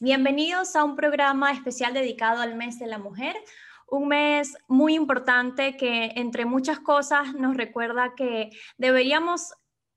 Bienvenidos a un programa especial dedicado al mes de la mujer, un mes muy importante que entre muchas cosas nos recuerda que deberíamos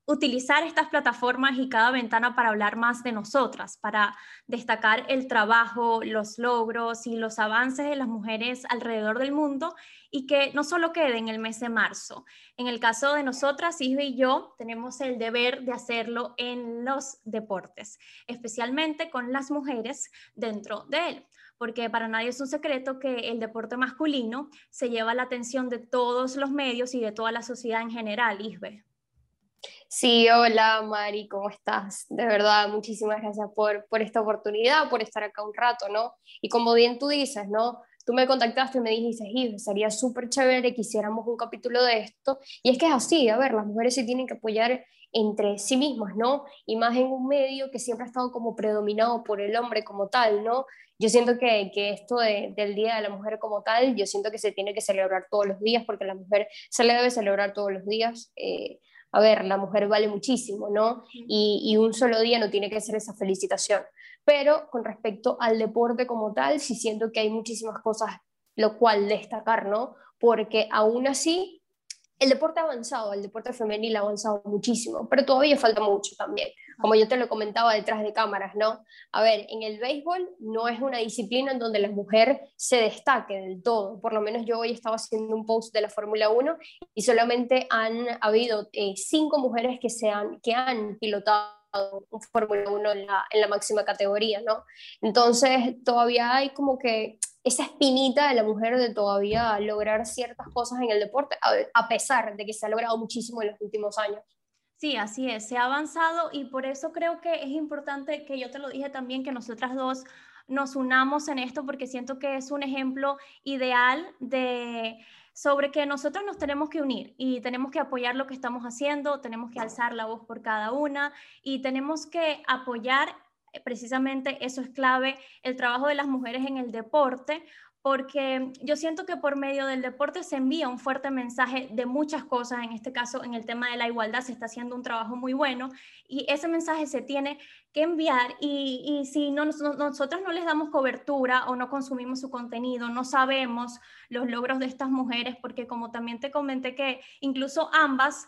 utilizar estas plataformas y cada ventana para hablar más de nosotras, para destacar el trabajo, los logros y los avances de las mujeres alrededor del mundo y que no solo quede en el mes de marzo. En el caso de nosotras, Isbe y yo, tenemos el deber de hacerlo en los deportes, especialmente con las mujeres dentro de él porque para nadie es un secreto que el deporte masculino se lleva la atención de todos los medios y de toda la sociedad en general, Isbe. Sí, hola Mari, ¿cómo estás? De verdad, muchísimas gracias por, por esta oportunidad, por estar acá un rato, ¿no? Y como bien tú dices, ¿no? Tú me contactaste y me dijiste, Gil, sería súper chévere que hiciéramos un capítulo de esto. Y es que es así, a ver, las mujeres se tienen que apoyar entre sí mismas, ¿no? Y más en un medio que siempre ha estado como predominado por el hombre como tal, ¿no? Yo siento que, que esto del Día de la Mujer como tal, yo siento que se tiene que celebrar todos los días porque la mujer se le debe celebrar todos los días. Eh, a ver, la mujer vale muchísimo, ¿no? Y, un solo día no tiene que ser esa felicitación. Pero con respecto al deporte como tal, sí siento que hay muchísimas cosas lo cual destacar, ¿no? Porque aún así el deporte ha avanzado, el deporte femenil ha avanzado muchísimo, pero todavía falta mucho también. Como yo te lo comentaba detrás de cámaras, ¿no? A ver, en el béisbol no es una disciplina en donde la mujer se destaque del todo. Por lo menos yo hoy estaba haciendo un post de la Fórmula 1 y solamente han habido eh, cinco mujeres que, se han, que han pilotado un Fórmula 1 en la, en la máxima categoría, ¿no? Entonces todavía hay como que esa espinita de la mujer de todavía lograr ciertas cosas en el deporte, a pesar de que se ha logrado muchísimo en los últimos años. Sí, así es, se ha avanzado y por eso creo que es importante que yo te lo dije también, que nosotras dos nos unamos en esto porque siento que es un ejemplo ideal de sobre que nosotros nos tenemos que unir y tenemos que apoyar lo que estamos haciendo, tenemos que alzar la voz por cada una y tenemos que apoyar precisamente eso es clave, el trabajo de las mujeres en el deporte, porque yo siento que por medio del deporte se envía un fuerte mensaje de muchas cosas, en este caso en el tema de la igualdad se está haciendo un trabajo muy bueno y ese mensaje se tiene que enviar y, si no, nosotros no les damos cobertura o no consumimos su contenido, no sabemos los logros de estas mujeres, porque como también te comenté que incluso ambas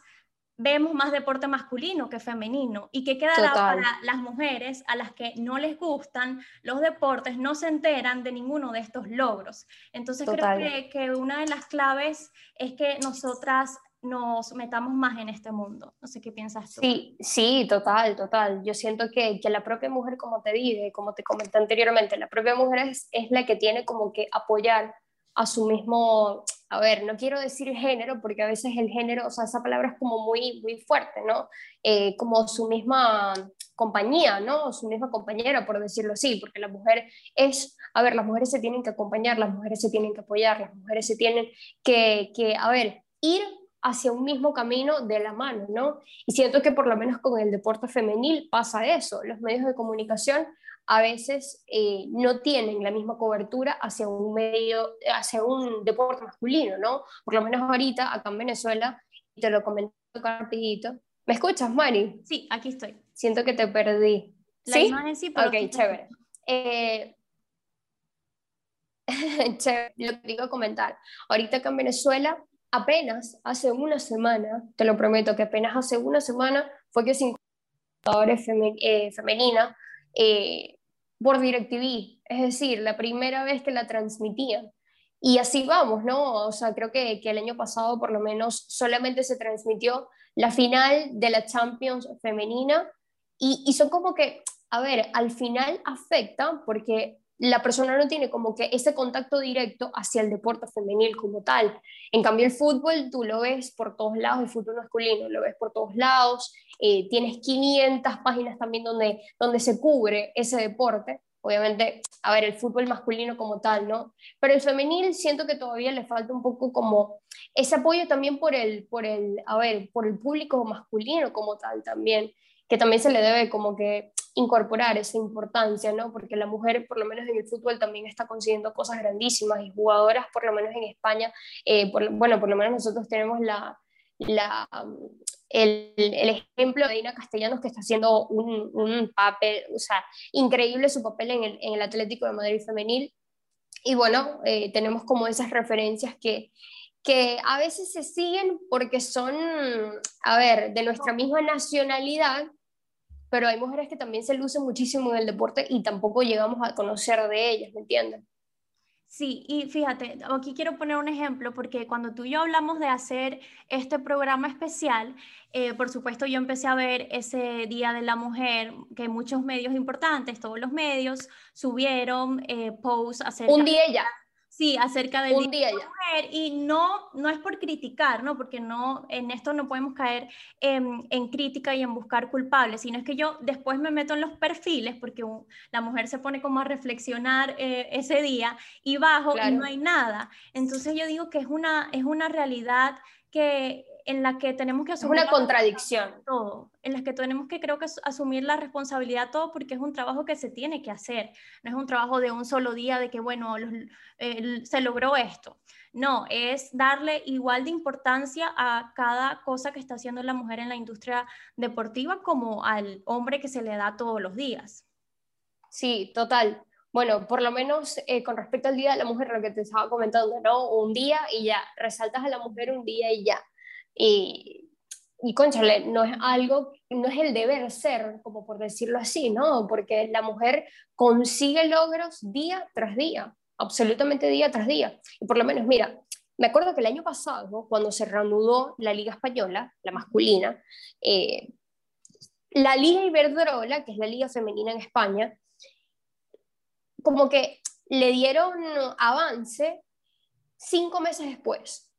vemos más deporte masculino que femenino. ¿Y qué quedará para las mujeres a las que no les gustan los deportes, no se enteran de ninguno de estos logros? Entonces creo que, que, una de las claves es que nosotras nos metamos más en este mundo. No sé qué piensas tú. Sí, sí, total, total. Yo siento que, que la propia mujer, como te dije, como te comenté anteriormente, la propia mujer es, es la que tiene como que apoyar a su mismo, a ver, no quiero decir género, porque a veces el género, o sea, esa palabra es como muy, muy fuerte, ¿no? Eh, como su misma compañía, ¿no? Su misma compañera, por decirlo así, porque la mujer es, a ver, las mujeres se tienen que acompañar, las mujeres se tienen que apoyar, las mujeres se tienen que, que a ver, ir hacia un mismo camino de la mano, ¿no? Y siento que por lo menos con el deporte femenil pasa eso. Los medios de comunicación a veces eh, no tienen la misma cobertura hacia un medio, hacia un deporte masculino, ¿no? Por lo menos ahorita, acá en Venezuela, y te lo comento rapidito. ¿Me escuchas, Mari? Sí, aquí estoy. Siento que te perdí. La ¿Sí? imagen sí, pero... Ok, chévere. Eh, chévere, lo que digo comentar. Ahorita acá en Venezuela, apenas hace una semana, te lo prometo que apenas hace una semana fue que cinco jugadores eh, femeninas eh, por DirecTV, es decir, la primera vez que la transmitían. Y así vamos, ¿no? O sea, creo que, que el año pasado por lo menos solamente se transmitió la final de la Champions femenina y, y son como que, a ver, al final afecta porque la persona no tiene como que ese contacto directo hacia el deporte femenil como tal. En cambio, el fútbol tú lo ves por todos lados, el fútbol masculino lo ves por todos lados, eh, tienes 500 páginas también donde, donde se cubre ese deporte. Obviamente, a ver, el fútbol masculino como tal, ¿no? Pero el femenil siento que todavía le falta un poco como ese apoyo también por el, por el, a ver, por el público masculino como tal también, que también se le debe como que incorporar esa importancia, ¿no? Porque la mujer, por lo menos en el fútbol, también está consiguiendo cosas grandísimas y jugadoras, por lo menos en España, eh, bueno, por lo menos nosotros tenemos la, la, el, ejemplo de Dina Castellanos que está haciendo un, papel, o sea, increíble su papel en el, en el Atlético de Madrid femenil. Y bueno, eh, tenemos como esas referencias que, que a veces se siguen porque son, a ver, de nuestra misma nacionalidad, pero hay mujeres que también se lucen muchísimo en el deporte y tampoco llegamos a conocer de ellas, ¿me entiendes? Sí, y fíjate, aquí quiero poner un ejemplo porque cuando tú y yo hablamos de hacer este programa especial, eh, por supuesto yo empecé a ver ese Día de la Mujer que muchos medios importantes, todos los medios, subieron eh, posts acerca... Un día ya. Sí, acerca del un día, de la mujer y no, no es por criticar, ¿no? Porque no, en esto no podemos caer en, en, crítica y en buscar culpables, sino es que yo después me meto en los perfiles porque la mujer se pone como a reflexionar eh, ese día y bajo y no hay nada. Entonces yo digo que es una, es una realidad que en la que tenemos que asumir... Es una contradicción. Todo, en la que tenemos que creo que asumir la responsabilidad todo porque es un trabajo que se tiene que hacer, no es un trabajo de un solo día de que, bueno, se logró esto. No, es darle igual de importancia a cada cosa que está haciendo la mujer en la industria deportiva como al hombre que se le da todos los días. Sí, total. Bueno, por lo menos eh, con respecto al Día de la Mujer, lo que te estaba comentando, ¿no? Un día y ya, resaltas a la mujer un día y ya. Y, y conchale, no es algo, no es el deber ser, como por decirlo así, ¿no? Porque la mujer consigue logros día tras día, absolutamente día tras día. Y por lo menos, mira, me acuerdo que el año pasado, cuando se reanudó la Liga Española, la masculina, eh, la Liga Iberdrola, que es la liga femenina en España, como que le dieron avance cinco meses después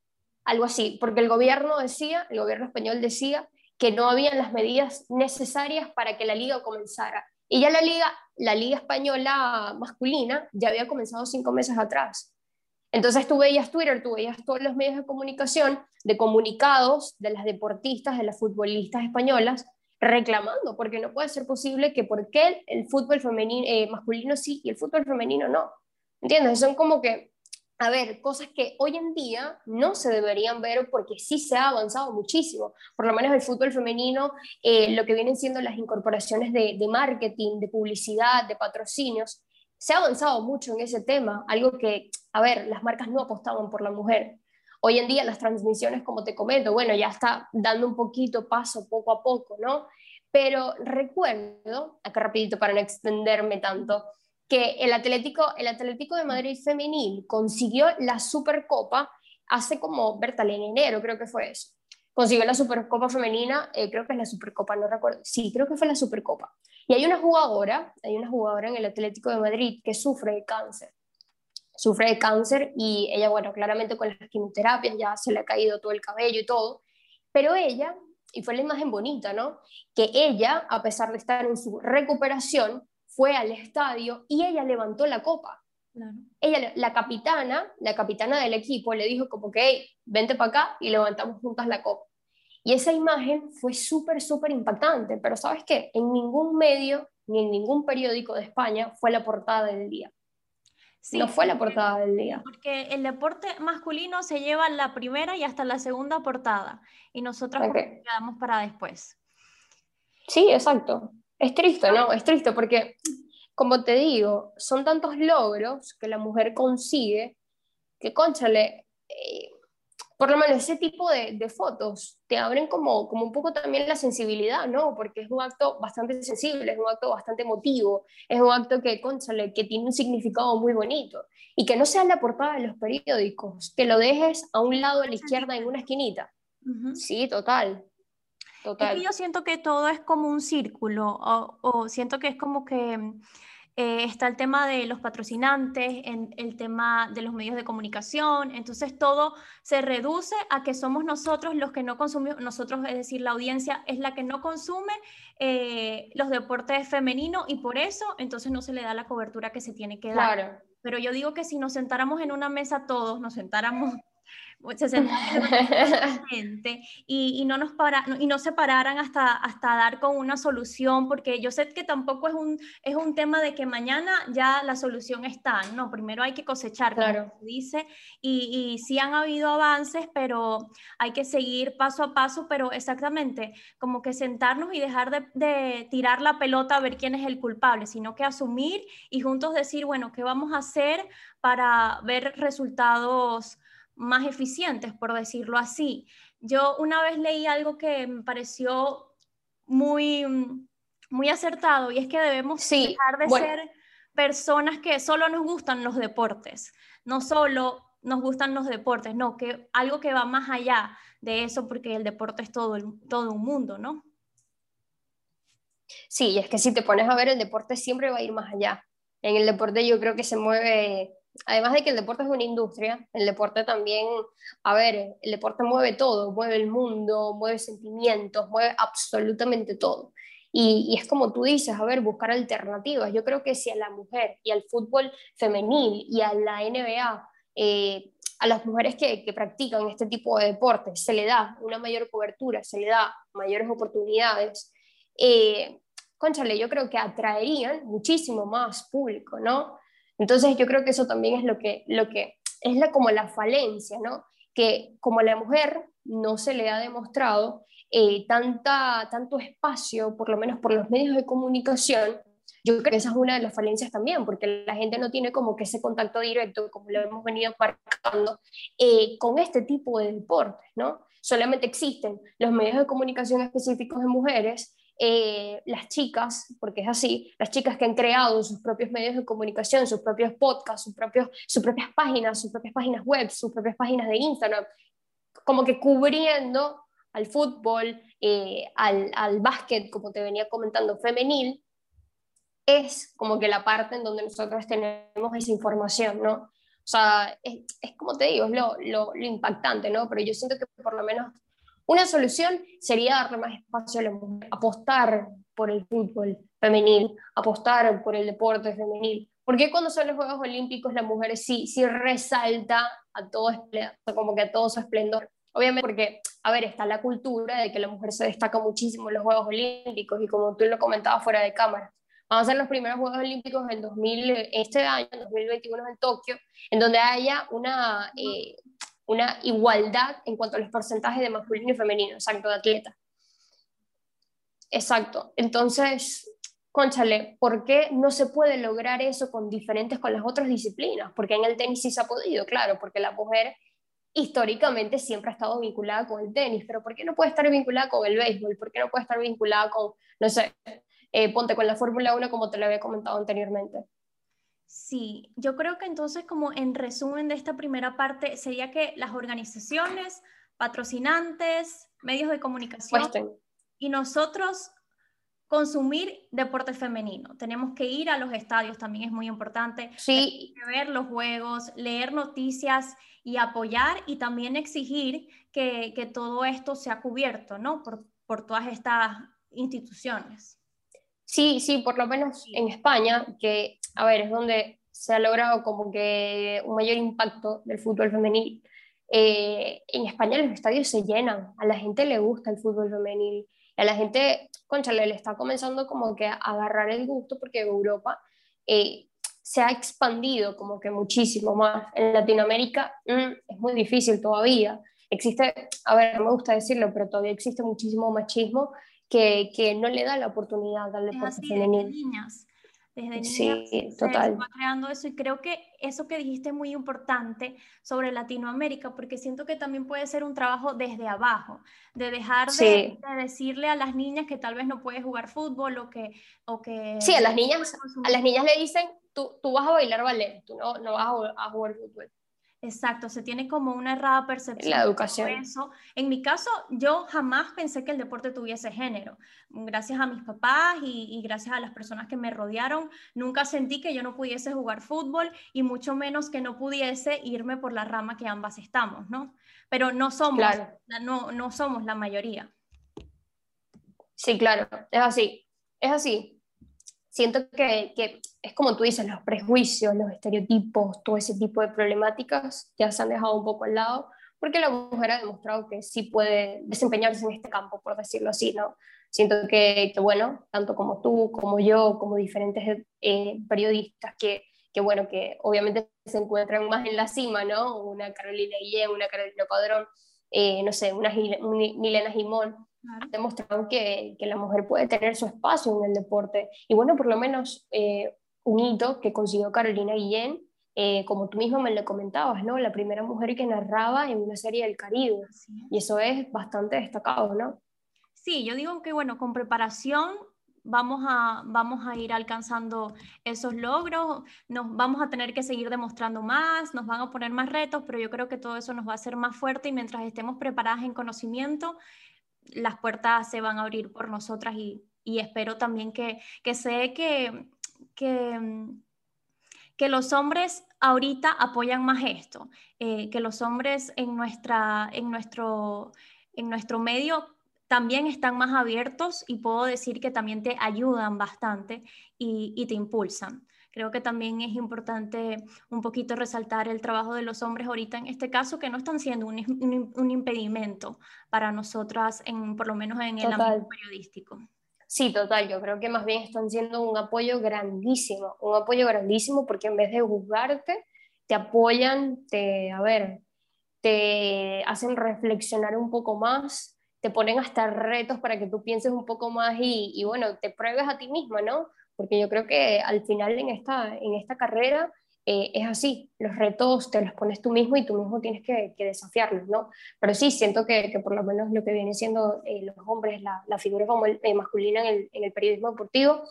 algo así, porque el gobierno decía, el gobierno español decía que no habían las medidas necesarias para que la liga comenzara. Y ya la liga, la liga española masculina ya había comenzado cinco meses atrás. Entonces tú veías Twitter, tú veías todos los medios de comunicación de comunicados de las deportistas, de las futbolistas españolas reclamando, porque no puede ser posible que por el fútbol femenino, eh, masculino sí y el fútbol femenino no. ¿Entiendes? Son como que a ver, cosas que hoy en día no se deberían ver porque sí se ha avanzado muchísimo. Por lo menos el fútbol femenino, eh, lo que vienen siendo las incorporaciones de, marketing, de publicidad, de patrocinios, se ha avanzado mucho en ese tema, algo que, a ver, las marcas no apostaban por la mujer. Hoy en día las transmisiones, como te comento, bueno, ya está dando un poquito paso poco a poco, ¿no? Pero recuerdo, acá rapidito para no extenderme tanto, que el Atlético, el Atlético de Madrid femenil consiguió la Supercopa hace como, Bertal, en enero creo que fue eso. Consiguió la Supercopa femenina, eh, creo que es la Supercopa, no recuerdo. Sí, creo que fue la Supercopa. Y hay una jugadora, hay una jugadora en el Atlético de Madrid que sufre de cáncer. Sufre de cáncer y ella, bueno, claramente con las quimioterapias ya se le ha caído todo el cabello y todo. Pero ella, y fue la imagen bonita, ¿no? Que ella, a pesar de estar en su recuperación, fue al estadio y ella levantó la copa. Ella, la capitana, la capitana del equipo, le dijo como que, hey, vente para acá y levantamos juntas la copa. Y esa imagen fue súper, súper impactante, pero ¿sabes qué? En ningún medio ni en ningún periódico de España fue la portada del día. no fue la portada del día. Porque el deporte masculino se lleva la primera y hasta la segunda portada, y nosotros quedamos para después. Sí, exacto. Es triste, ¿no? Es triste porque, como te digo, son tantos logros que la mujer consigue que, conchale, eh, por lo menos ese tipo de, fotos te abren como, como un poco también la sensibilidad, ¿no? Porque es un acto bastante sensible, es un acto bastante emotivo, es un acto que, conchale, que tiene un significado muy bonito. Y que no sea la portada de los periódicos, que lo dejes a un lado a la izquierda en una esquinita. Sí, total. Es que yo siento que todo es como un círculo, o, siento que es como que eh, está el tema de los patrocinantes, en, el tema de los medios de comunicación, entonces todo se reduce a que somos nosotros los que no consumimos, nosotros, es decir, la audiencia es la que no consume eh, los deportes femeninos y por eso entonces no se le da la cobertura que se tiene que dar. Pero yo digo que si nos sentáramos en una mesa todos, nos sentáramos se gente y, y, no nos para, y no se pararan hasta, hasta dar con una solución, porque yo sé que tampoco es un, es un tema de que mañana ya la solución está, no, primero hay que cosechar, claro. como dice, y, y sí han habido avances, pero hay que seguir paso a paso, pero exactamente, como que sentarnos y dejar de, de tirar la pelota a ver quién es el culpable, sino que asumir y juntos decir, bueno, ¿qué vamos a hacer para ver resultados? Más eficientes, por decirlo así. Yo una vez leí algo que me pareció muy, muy acertado y es que debemos dejar de ser personas que solo nos gustan los deportes, no solo nos gustan los deportes, no, que algo que va más allá de eso porque el deporte es todo, todo un mundo, ¿no? Sí, es que si te pones a ver el deporte siempre va a ir más allá. En el deporte yo creo que se mueve además de que el deporte es una industria, el deporte también, a ver, el deporte mueve todo, mueve el mundo, mueve sentimientos, mueve absolutamente todo. Y, es como tú dices, a ver, buscar alternativas. Yo creo que si a la mujer y al fútbol femenil y a la NBA, eh, a las mujeres que, practican este tipo de deportes, se le da una mayor cobertura, se le da mayores oportunidades, eh, conchale, yo creo que atraerían muchísimo más público, ¿no? Entonces yo creo que eso también es lo que, lo que es la, como la falencia, ¿no? Que como a la mujer no se le ha demostrado eh, tanta, tanto espacio, por lo menos por los medios de comunicación, yo creo que esa es una de las falencias también, porque la gente no tiene como que ese contacto directo, como lo hemos venido marcando, eh, con este tipo de deportes, ¿no? Solamente existen los medios de comunicación específicos de mujeres eh, las chicas, porque es así, las chicas que han creado sus propios medios de comunicación, sus propios podcasts, sus, propios, sus propias páginas, sus propias páginas web, sus propias páginas de Instagram, como que cubriendo al fútbol, eh, al, al básquet, como te venía comentando, femenil, es como que la parte en donde nosotros tenemos esa información, ¿no? O sea, es, es como te digo, es lo, lo, lo, impactante, ¿no? Pero yo siento que por lo menos una solución sería darle más espacio a la mujer, apostar por el fútbol femenil, apostar por el deporte femenil. Porque cuando son los Juegos Olímpicos la mujer sí, sí resalta a todo, como que a todo su esplendor? Obviamente porque, a ver, está la cultura de que la mujer se destaca muchísimo en los Juegos Olímpicos y como tú lo comentabas fuera de cámara. Vamos a ser los primeros Juegos Olímpicos en 2000, este año, en 2021 en Tokio, en donde haya una, eh, una igualdad en cuanto a los porcentajes de masculino y femenino, exacto, de atleta. Exacto. Entonces, conchale, ¿por qué no se puede lograr eso con diferentes, con las otras disciplinas? Porque en el tenis sí se ha podido, claro, porque la mujer históricamente siempre ha estado vinculada con el tenis, pero ¿por qué no puede estar vinculada con el béisbol? ¿Por qué no puede estar vinculada con, no sé, eh, ponte con la Fórmula 1 como te lo había comentado anteriormente? Sí, yo creo que entonces como en resumen de esta primera parte sería que las organizaciones, patrocinantes, medios de comunicación y nosotros consumir deporte femenino. Tenemos que ir a los estadios, también es muy importante. Sí. ver los juegos, leer noticias y apoyar y también exigir que, que todo esto sea cubierto, ¿no? Por, por todas estas instituciones. Sí, sí, por lo menos en España, que, a ver, es donde se ha logrado como que un mayor impacto del fútbol femenil. Eh, en España los estadios se llenan, a la gente le gusta el fútbol femenil, a la gente, concha, le está comenzando como que a agarrar el gusto porque Europa eh, se ha expandido como que muchísimo más. En Latinoamérica mm, es muy difícil todavía. Existe, a ver, no me gusta decirlo, pero todavía existe muchísimo machismo que, que no le da la oportunidad al deporte femenino. Desde niñas, desde niñas sí, total. se va creando eso y creo que eso que dijiste es muy importante sobre Latinoamérica porque siento que también puede ser un trabajo desde abajo, de dejar de, decirle a las niñas que tal vez no puedes jugar fútbol o que... O que sí, a las niñas, a las niñas le dicen, tú, tú vas a bailar ballet, tú no, no vas a, a jugar fútbol. Exacto, se tiene como una errada percepción. La educación. eso. En mi caso, yo jamás pensé que el deporte tuviese género. Gracias a mis papás y, gracias a las personas que me rodearon, nunca sentí que yo no pudiese jugar fútbol y mucho menos que no pudiese irme por la rama que ambas estamos, ¿no? Pero no somos, no, no somos la mayoría. Sí, claro, es así, es así. Siento que, que, es como tú dices, los prejuicios, los estereotipos, todo ese tipo de problemáticas ya se han dejado un poco al lado, porque la mujer ha demostrado que sí puede desempeñarse en este campo, por decirlo así, ¿no? Siento que, que bueno, tanto como tú, como yo, como diferentes eh, periodistas que, que, bueno, que obviamente se encuentran más en la cima, ¿no? Una Carolina Guillén, una Carolina Padrón, eh, no sé, una Milena Jimón, demostraron que, que, la mujer puede tener su espacio en el deporte. Y bueno, por lo menos eh, un hito que consiguió Carolina Guillén, eh, como tú mismo me lo comentabas, ¿no? La primera mujer que narraba en una serie del Caribe. Y eso es bastante destacado, ¿no? Sí, yo digo que bueno, con preparación vamos a, vamos a ir alcanzando esos logros, nos vamos a tener que seguir demostrando más, nos van a poner más retos, pero yo creo que todo eso nos va a hacer más fuerte y mientras estemos preparadas en conocimiento, las puertas se van a abrir por nosotras y, espero también que, que sé que, que, que, los hombres ahorita apoyan más esto, eh, que los hombres en, nuestra, en, nuestro, en nuestro medio también están más abiertos y puedo decir que también te ayudan bastante y, y te impulsan. Creo que también es importante un poquito resaltar el trabajo de los hombres ahorita en este caso, que no están siendo un, un, impedimento para nosotras, en, por lo menos en el ámbito periodístico. Sí, total, yo creo que más bien están siendo un apoyo grandísimo, un apoyo grandísimo porque en vez de juzgarte, te apoyan, te, a ver, te hacen reflexionar un poco más, te ponen hasta retos para que tú pienses un poco más y, y bueno, te pruebes a ti misma, ¿no? Porque yo creo que al final en esta, en esta carrera eh, es así, los retos te los pones tú mismo y tú mismo tienes que, desafiarlos, ¿no? Pero sí, siento que, que, por lo menos lo que viene siendo eh, los hombres, la, la figura como el, eh, masculina en el, en el, periodismo deportivo,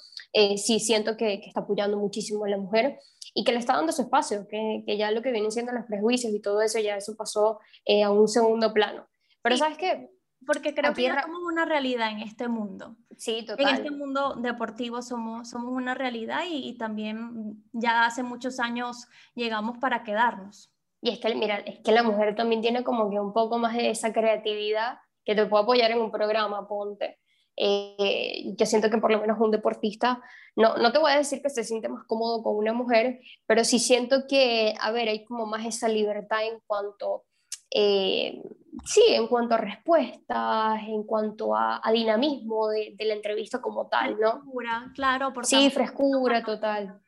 sí siento que, que, está apoyando muchísimo a la mujer y que le está dando su espacio, que, que ya lo que vienen siendo los prejuicios y todo eso, ya eso pasó a un segundo plano. Pero sabes qué, porque creo que ya somos una realidad en este mundo. Sí, total. En este mundo deportivo somos, somos una realidad y, también ya hace muchos años llegamos para quedarnos. Y es que, mira, es que la mujer también tiene como que un poco más de esa creatividad que te puede apoyar en un programa, ponte. Eh, yo siento que por lo menos un deportista, no, no te voy a decir que se siente más cómodo con una mujer, pero sí siento que, a ver, hay como más esa libertad en cuanto eh, sí, en cuanto a respuestas, en cuanto a, dinamismo de, la entrevista como tal, ¿no? Frescura, claro. Por sí, frescura, total.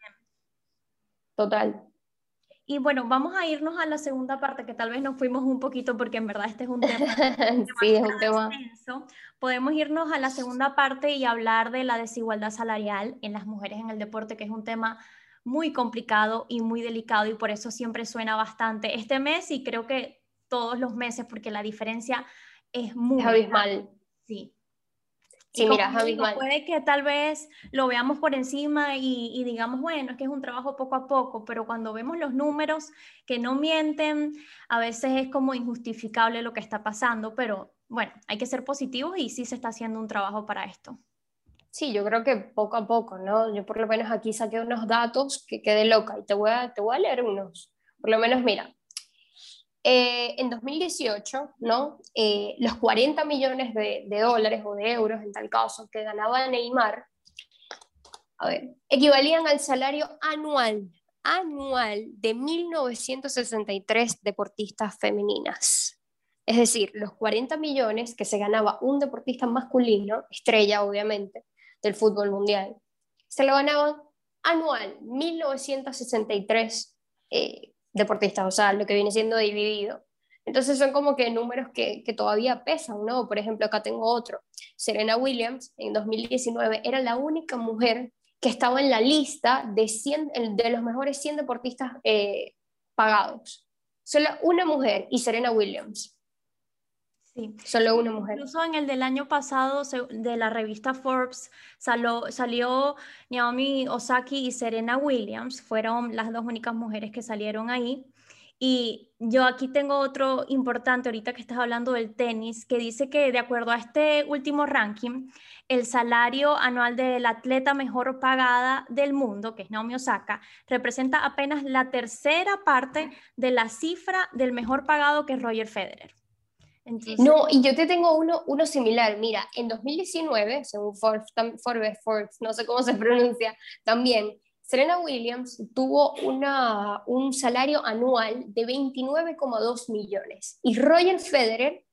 Total. Y bueno, vamos a irnos a la segunda parte, que tal vez nos fuimos un poquito porque en verdad este es un tema. sí, es un tema. Podemos irnos a la segunda parte y hablar de la desigualdad salarial en las mujeres en el deporte, que es un tema muy complicado y muy delicado y por eso siempre suena bastante este mes y creo que todos los meses porque la diferencia es muy... Es abismal. Sí. Sí, mira, es abismal. Puede que tal vez lo veamos por encima y, digamos, bueno, es que es un trabajo poco a poco, pero cuando vemos los números que no mienten, a veces es como injustificable lo que está pasando, pero bueno, hay que ser positivos y sí se está haciendo un trabajo para esto. Sí, yo creo que poco a poco, ¿no? Yo por lo menos aquí saqué unos datos que quedé loca y te voy a, te voy a leer unos. Por lo menos, mira, eh, en 2018, ¿no? Eh, los 40 millones de, dólares o de euros, en tal caso, que ganaba Neymar, a ver, equivalían al salario anual, anual de 1963 deportistas femeninas. Es decir, los 40 millones que se ganaba un deportista masculino, estrella obviamente, del fútbol mundial, se lo ganaban anual, 1963 eh, deportistas, o sea, lo que viene siendo dividido. Entonces son como que números que, que, todavía pesan, ¿no? Por ejemplo, acá tengo otro. Serena Williams en 2019 era la única mujer que estaba en la lista de, 100, de los mejores 100 deportistas eh, pagados. Solo una mujer y Serena Williams. Sí. Solo una mujer. Incluso en el del año pasado de la revista Forbes salió, salió Naomi Osaki y Serena Williams, fueron las dos únicas mujeres que salieron ahí. Y yo aquí tengo otro importante, ahorita que estás hablando del tenis, que dice que de acuerdo a este último ranking, el salario anual del atleta mejor pagada del mundo, que es Naomi Osaka, representa apenas la tercera parte de la cifra del mejor pagado que es Roger Federer. No, y yo te tengo uno, uno similar. Mira, en 2019, según Forbes, Forbes, no sé cómo se pronuncia, también Serena Williams tuvo una, un salario anual de 29,2 millones y Roger Federer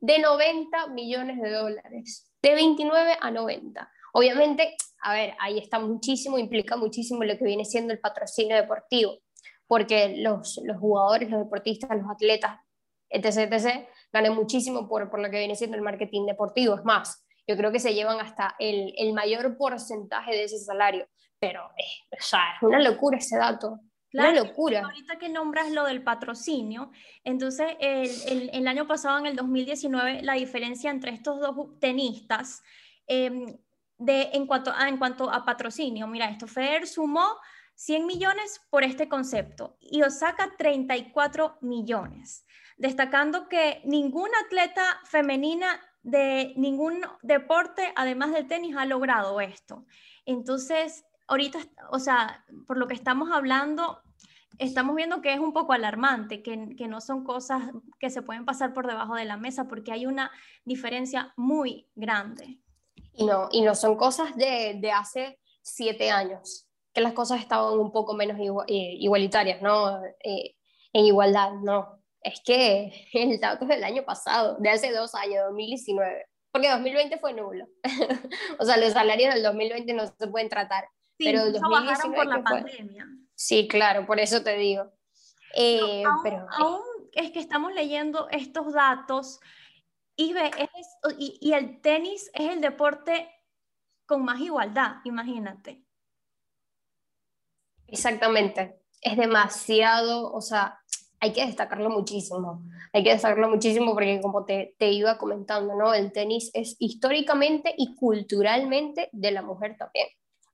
de 90 millones de dólares, de 29 a 90. Obviamente, a ver, ahí está muchísimo, implica muchísimo lo que viene siendo el patrocinio deportivo, porque los, los jugadores, los deportistas, los atletas, etc., etc., ganan muchísimo por, por lo que viene siendo el marketing deportivo. Es más, yo creo que se llevan hasta el, el mayor porcentaje de ese salario pero eh, o sea, es una locura ese dato. una locura. Ahorita que nombras lo del patrocinio, entonces el, el, año pasado, en el 2019, la diferencia entre estos dos tenistas em, de, en, cuanto a, en cuanto a patrocinio, mira, esto Federer sumó 100 millones por este concepto y Osaka 34 millones, destacando que ninguna atleta femenina de ningún deporte, además del tenis, ha logrado esto. Entonces, ahorita, o sea, por lo que estamos hablando, estamos viendo que es un poco alarmante, que, que, no son cosas que se pueden pasar por debajo de la mesa, porque hay una diferencia muy grande. Y no, y no son cosas de, de hace siete años, que las cosas estaban un poco menos eh, igualitarias, ¿no? Eh, en igualdad, no. Es que el dato es del año pasado, de hace dos años, 2019, porque 2020 fue nulo. o sea, los salarios del 2020 no se pueden tratar pero el 2019 por la pandemia. Sí, claro, por eso te digo. Eh, pero, aún, es que estamos leyendo estos datos y, y, y el tenis es el deporte con más igualdad, imagínate. Exactamente, es demasiado, o sea, hay que destacarlo muchísimo, hay que destacarlo muchísimo porque como te, te, iba comentando, ¿no? El tenis es históricamente y culturalmente de la mujer también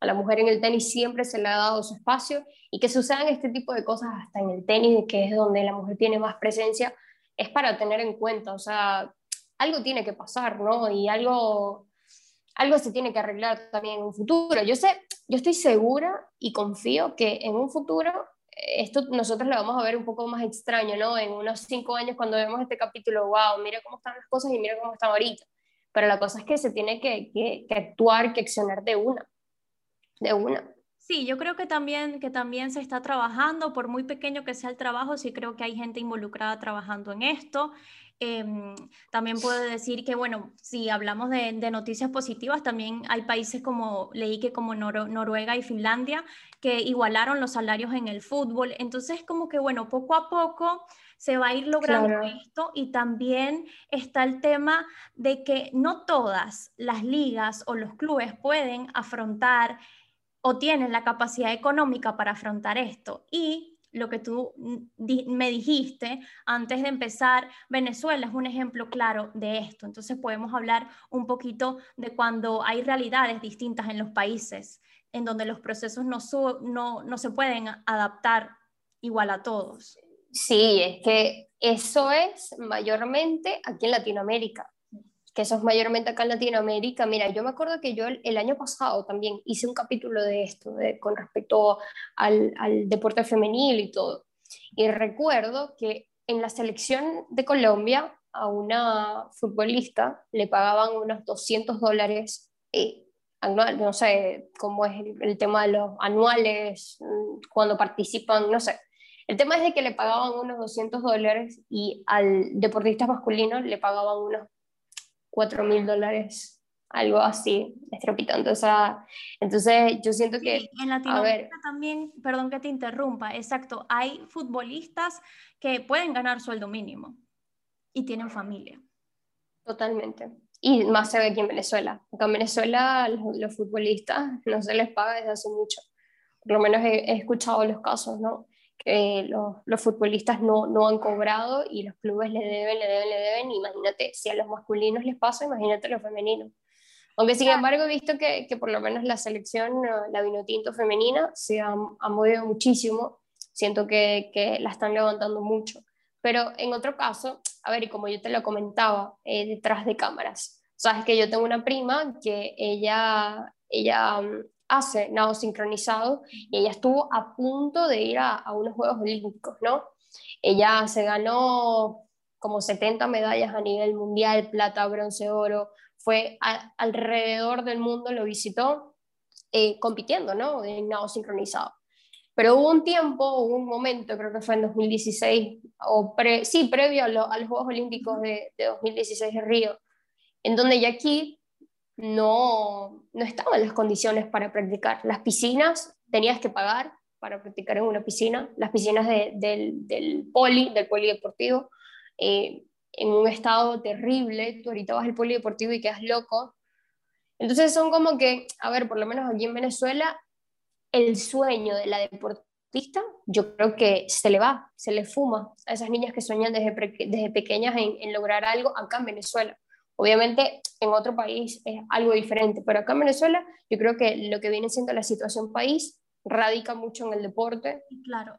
a la mujer en el tenis siempre se le ha dado su espacio y que sucedan este tipo de cosas hasta en el tenis, que es donde la mujer tiene más presencia, es para tener en cuenta, o sea, algo tiene que pasar, ¿no? Y algo, algo se tiene que arreglar también en un futuro. Yo sé, yo estoy segura y confío que en un futuro esto nosotros lo vamos a ver un poco más extraño, ¿no? En unos cinco años cuando vemos este capítulo, wow, mira cómo están las cosas y mira cómo están ahorita. Pero la cosa es que se tiene que, que, que actuar, que accionar de una de una. Sí, yo creo que también, que también se está trabajando, por muy pequeño que sea el trabajo, sí creo que hay gente involucrada trabajando en esto. Em, también puedo decir que, bueno, si hablamos de, noticias positivas, también hay países como, leí que como Noruega y Finlandia, que igualaron los salarios en el fútbol. Entonces, como que, bueno, poco a poco se va a ir logrando esto y también está el tema de que no todas las ligas o los clubes pueden afrontar o tienen la capacidad económica para afrontar esto. Y lo que tú me dijiste antes de empezar, Venezuela es un ejemplo claro de esto. Entonces podemos hablar un poquito de cuando hay realidades distintas en los países, en donde los procesos no, no, se pueden adaptar igual a todos. Sí, es que eso es mayormente aquí en Latinoamérica que eso es mayormente acá en Latinoamérica. Mira, yo me acuerdo que yo el, año pasado también hice un capítulo de esto, de, con respecto al, al, deporte femenil y todo. Y recuerdo que en la selección de Colombia a una futbolista le pagaban unos 200 dólares eh, anual, no sé cómo es el, el tema de los anuales, mm, cuando participan, no sé. El tema es de que le pagaban unos 200 dólares y al deportista masculino le pagaban unos 4 mil dólares, algo así, estrepitando. O sea, entonces yo siento que... en Latinoamérica también, perdón que te interrumpa, exacto, hay futbolistas que pueden ganar sueldo mínimo y tienen familia. Totalmente. Y más se ve aquí en Venezuela. Acá en Venezuela los, los futbolistas no se les paga desde hace mucho. Por lo menos he, he escuchado los casos, ¿no? Los, los, futbolistas no, no han cobrado y los clubes le deben, le deben, le deben. Imagínate, si a los masculinos les pasa, imagínate a los femeninos. Aunque sin embargo he visto que, que por lo menos la selección, la vinotinto femenina, se ha, ha movido muchísimo. Siento que, que, la están levantando mucho. Pero en otro caso, a ver, y como yo te lo comentaba, eh, detrás de cámaras, sabes que yo tengo una prima que ella, ella mm, hace nado sincronizado y ella estuvo a punto de ir a, unos Juegos Olímpicos, ¿no? Ella se ganó como 70 medallas a nivel mundial, plata, bronce, oro, fue alrededor del mundo, lo visitó eh, compitiendo, ¿no? En nado sincronizado. Pero hubo un tiempo, hubo un momento, creo que fue en 2016, o sí, previo a, los Juegos Olímpicos de, de, 2016 de Río, en donde aquí no, no estaban las condiciones para practicar. Las piscinas tenías que pagar para practicar en una piscina, las piscinas del, del, poli, del polideportivo, eh, en un estado terrible, tú ahorita vas al polideportivo y quedas loco. Entonces son como que, a ver, por lo menos aquí en Venezuela el sueño de la deportista, yo creo que se le va, se le fuma a esas niñas que sueñan desde, desde pequeñas en, lograr algo acá en Venezuela. Obviamente en otro país es algo diferente, pero acá en Venezuela yo creo que lo que viene siendo la situación país radica mucho en el deporte. Claro.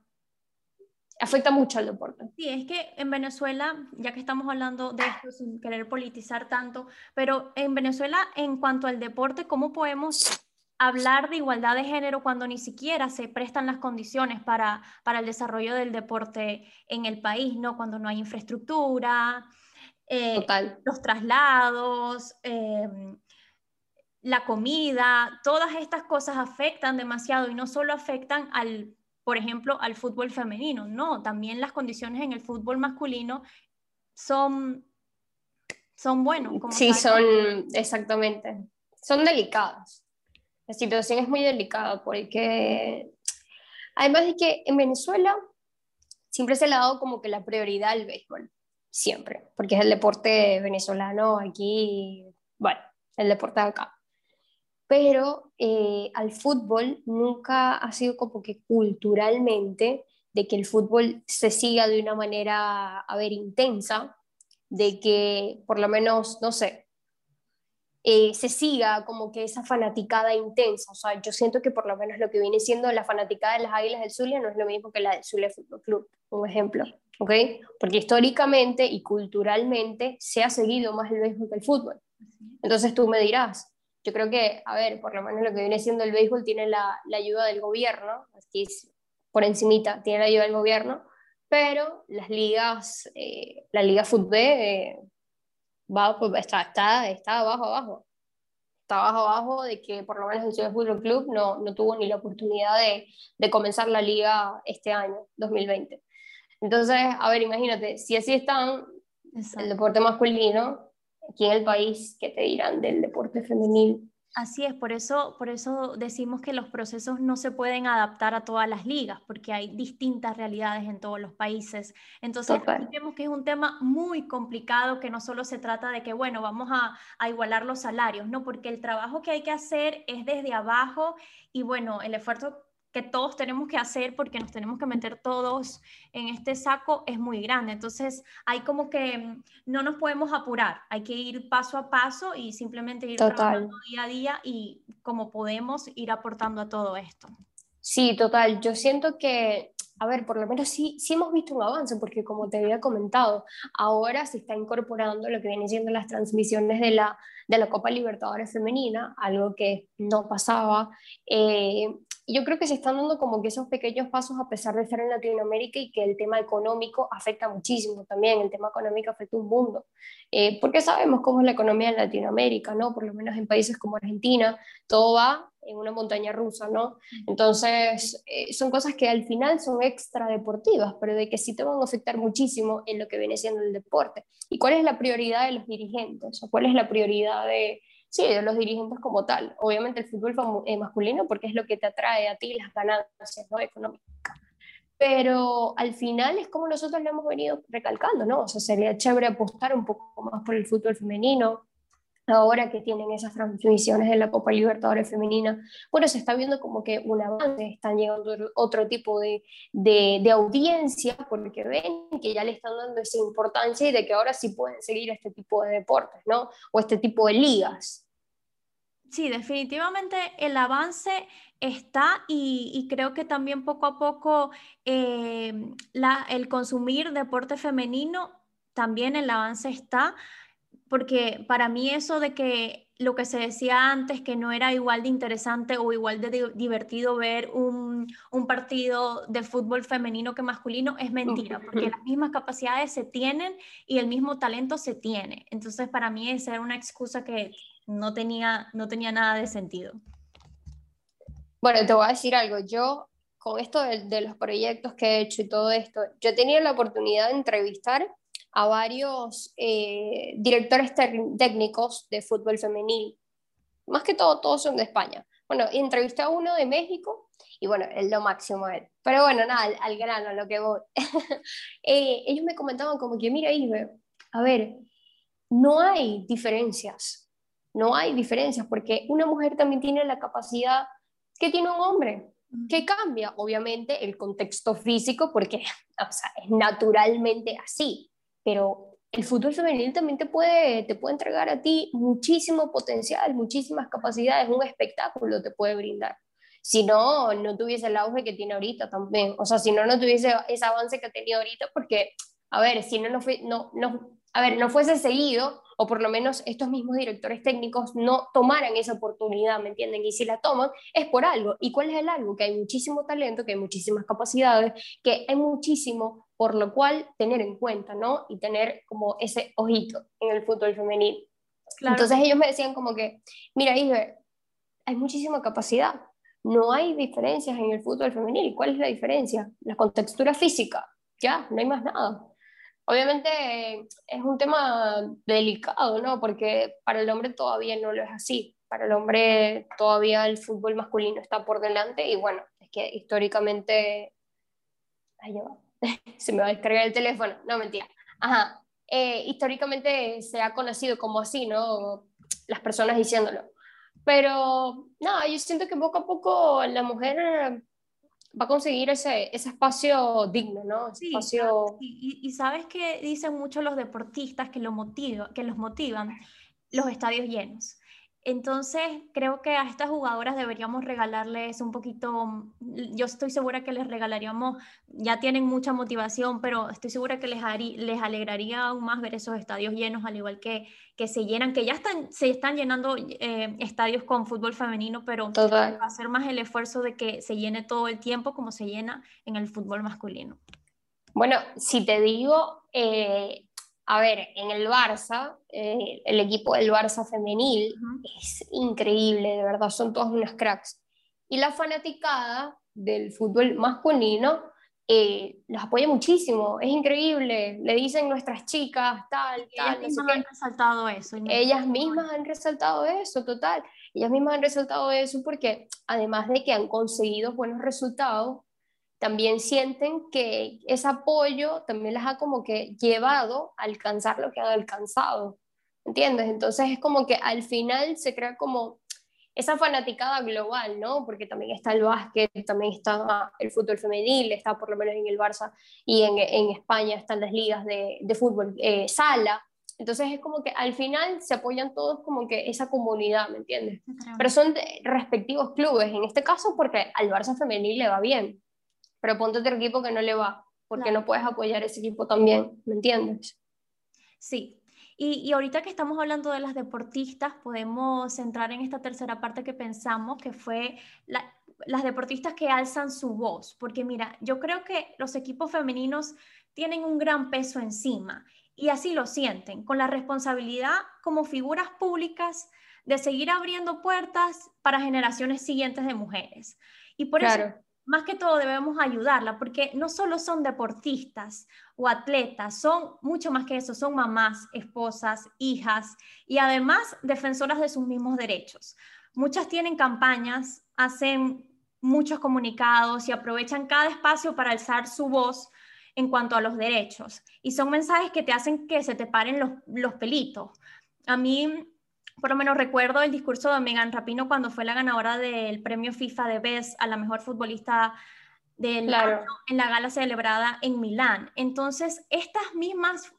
Afecta mucho al deporte. Sí, es que en Venezuela, ya que estamos hablando de esto sin querer politizar tanto, pero en Venezuela en cuanto al deporte, ¿cómo podemos hablar de igualdad de género cuando ni siquiera se prestan las condiciones para, para el desarrollo del deporte en el país, ¿no? Cuando no hay infraestructura, eh, los traslados, em, la comida, todas estas cosas afectan demasiado y no solo afectan al, por ejemplo, al fútbol femenino, no, también las condiciones en el fútbol masculino son, son buenos. sí, son, exactamente, son delicadas la situación es muy delicada porque, además de que en Venezuela siempre se le ha dado como que la prioridad al béisbol, siempre, porque es el deporte venezolano aquí, bueno, el deporte de acá. Pero eh, al fútbol nunca ha sido como que culturalmente de que el fútbol se siga de una manera, a ver, intensa, de que por lo menos, no sé, eh, se siga como que esa fanaticada intensa. O sea, yo siento que por lo menos lo que viene siendo la fanaticada de las Águilas del Zulia no es lo mismo que la del Zulia Fútbol Club, un ejemplo, ¿ok? Porque históricamente y culturalmente se ha seguido más el béisbol que el fútbol. Entonces tú me dirás, yo creo que, a ver, por lo menos lo que viene siendo el béisbol tiene la, la ayuda del gobierno, aquí por encimita, tiene la ayuda del gobierno, pero las ligas, eh, la liga fútbol eh, va, pues, está, está, está abajo, abajo. Está abajo, abajo de que por lo menos el Ciudad Fútbol Club no, no tuvo ni la oportunidad de, de comenzar la liga este año, 2020. Entonces, a ver, imagínate, si así están el deporte masculino, aquí en el país, ¿qué te dirán del deporte femenino? Así es, por eso, por eso decimos que los procesos no se pueden adaptar a todas las ligas, porque hay distintas realidades en todos los países. Entonces, vemos que es un tema muy complicado, que no solo se trata de que, bueno, vamos a, a igualar los salarios, no, porque el trabajo que hay que hacer es desde abajo y, bueno, el esfuerzo que todos tenemos que hacer porque nos tenemos que meter todos en este saco es muy grande. Entonces hay como que mm, no nos podemos apurar, hay que ir paso a paso y simplemente ir trabajando día a día y como podemos ir aportando a todo esto. Sí, total. Yo siento que, a ver, por lo menos sí, sí hemos visto un avance, porque como te había comentado, ahora se está incorporando lo que vienen siendo las transmisiones de la, de la Copa Libertadores Femenina, algo que no pasaba. Eh, yo creo que se están dando como que esos pequeños pasos a pesar de estar en Latinoamérica y que el tema económico afecta muchísimo también, el tema económico afecta un mundo, eh, porque sabemos cómo es la economía en Latinoamérica, ¿no? Por lo menos en países como Argentina, todo va en una montaña rusa, ¿no? Entonces, eh, son cosas que al final son extra deportivas, pero de que sí te van a afectar muchísimo en lo que viene siendo el deporte. ¿Y cuál es la prioridad de los dirigentes? ¿O cuál es la prioridad de, sí, de los dirigentes como tal. Obviamente el fútbol eh, masculino porque es lo que te atrae a ti las ganancias ¿no? económicas. Pero al final es como nosotros lo hemos venido recalcando, ¿no? O sea, sería chévere apostar un poco más por el fútbol femenino, ahora que tienen esas transmisiones de la Copa Libertadores Femenina, bueno, se está viendo como que un avance, están llegando otro tipo de, de, audiencia porque ven que ya le están dando esa importancia y de que ahora sí pueden seguir este tipo de deportes, ¿no? O este tipo de ligas. Sí, definitivamente el avance está y, creo que también poco a poco eh, el consumir deporte femenino, también el avance está porque para mí eso de que lo que se decía antes, que no era igual de interesante o igual de divertido ver un, un, partido de fútbol femenino que masculino, es mentira, porque las mismas capacidades se tienen y el mismo talento se tiene. Entonces, para mí esa era una excusa que no tenía, no tenía nada de sentido. Bueno, te voy a decir algo. Yo, con esto de, de los proyectos que he hecho y todo esto, yo he tenido la oportunidad de entrevistar a varios eh, directores técnicos de fútbol femenil. Más que todo, todos son de España. Bueno, entrevisté a uno de México y bueno, es lo máximo él. Pero bueno, nada, al, grano, a lo que voy. Eh, ellos me comentaban como que, mira, Isbe, a ver, no hay diferencias. No hay diferencias porque una mujer también tiene la capacidad que tiene un hombre. que cambia? Obviamente el contexto físico porque o sea, es naturalmente así pero el fútbol femenil también te puede, te puede entregar a ti muchísimo potencial, muchísimas capacidades, un espectáculo te puede brindar. Si no, no tuviese el auge que tiene ahorita también. O sea, si no, no tuviese ese avance que ha tenido ahorita, porque, a ver, si no, no, no, no, a ver, no fuese seguido, o por lo menos estos mismos directores técnicos no tomaran esa oportunidad, ¿me entienden? Y si la toman, es por algo. ¿Y cuál es el algo? Que hay muchísimo talento, que hay muchísimas capacidades, que hay muchísimo por lo cual tener en cuenta, ¿no? Y tener como ese ojito en el fútbol femenil. Entonces ellos me decían como que, mira, Isber, hay muchísima capacidad, no hay diferencias en el fútbol femenil. ¿Cuál es la diferencia? La contextura física, ya, no hay más nada. Obviamente es un tema delicado, ¿no? Porque para el hombre todavía no lo es así. Para el hombre todavía el fútbol masculino está por delante y bueno, es que históricamente... Ahí va se me va a descargar el teléfono, no mentira. Ajá, eh, históricamente se ha conocido como así, ¿no? Las personas diciéndolo. Pero no, yo siento que poco a poco la mujer va a conseguir ese, ese espacio digno, ¿no? sí, espacio... Y, y, sabes que dicen mucho los deportistas que, lo motiva, que los motivan los estadios llenos. Entonces, creo que a estas jugadoras deberíamos regalarles un poquito, mm, yo estoy segura que les regalaríamos, ya tienen mucha motivación, pero estoy segura que les, les alegraría aún más ver esos estadios llenos, al igual que, que se llenan, que ya están, se están llenando eh, estadios con fútbol femenino, pero va a ser más el esfuerzo de que se llene todo el tiempo como se llena en el fútbol masculino. Bueno, si te digo, eh, a ver, en el Barça, eh, el equipo del Barça femenil es increíble, de verdad, son todos unos cracks. Y la fanaticada del fútbol masculino eh, los apoya muchísimo, es increíble, le dicen nuestras chicas, tal, tal. Ellas mismas han resaltado eso. Ellas mismas han resaltado eso, total. Ellas mismas han resaltado eso porque además de que han conseguido buenos resultados, también sienten que ese apoyo también les ha como que llevado a alcanzar lo que han alcanzado, ¿entiendes? Entonces es como que al final se crea como esa fanaticada global, ¿no? Porque también está el básquet, también está el fútbol femenil, está por lo menos en el Barça y en, en España están las ligas de, de fútbol eh, sala. Entonces es como que al final se apoyan todos como que esa comunidad, ¿me entiendes? Pero son respectivos clubes, en este caso porque al Barça femenil le va bien, pero ponte otro equipo que no le va, porque no puedes apoyar ese equipo también, ¿me entiendes? Sí. Y, y, ahorita que estamos hablando de las deportistas, podemos centrar en esta tercera parte que pensamos, que fue las deportistas que alzan su voz, porque mira, yo creo que los equipos femeninos tienen un gran peso encima y así lo sienten, con la responsabilidad como figuras públicas de seguir abriendo puertas para generaciones siguientes de mujeres. Y por eso más que todo debemos ayudarla, porque no solo son deportistas o atletas, son mucho más que eso, son mamás, esposas, hijas y además defensoras de sus mismos derechos. Muchas tienen campañas, hacen muchos comunicados y aprovechan cada espacio para alzar su voz en cuanto a los derechos. Y son mensajes que te hacen que se te paren los, los pelitos. A mí por lo menos recuerdo el discurso de Megan Rapino cuando fue la ganadora del premio FIFA de Best a la mejor futbolista del año en la gala celebrada en Milán. Entonces, estas mismas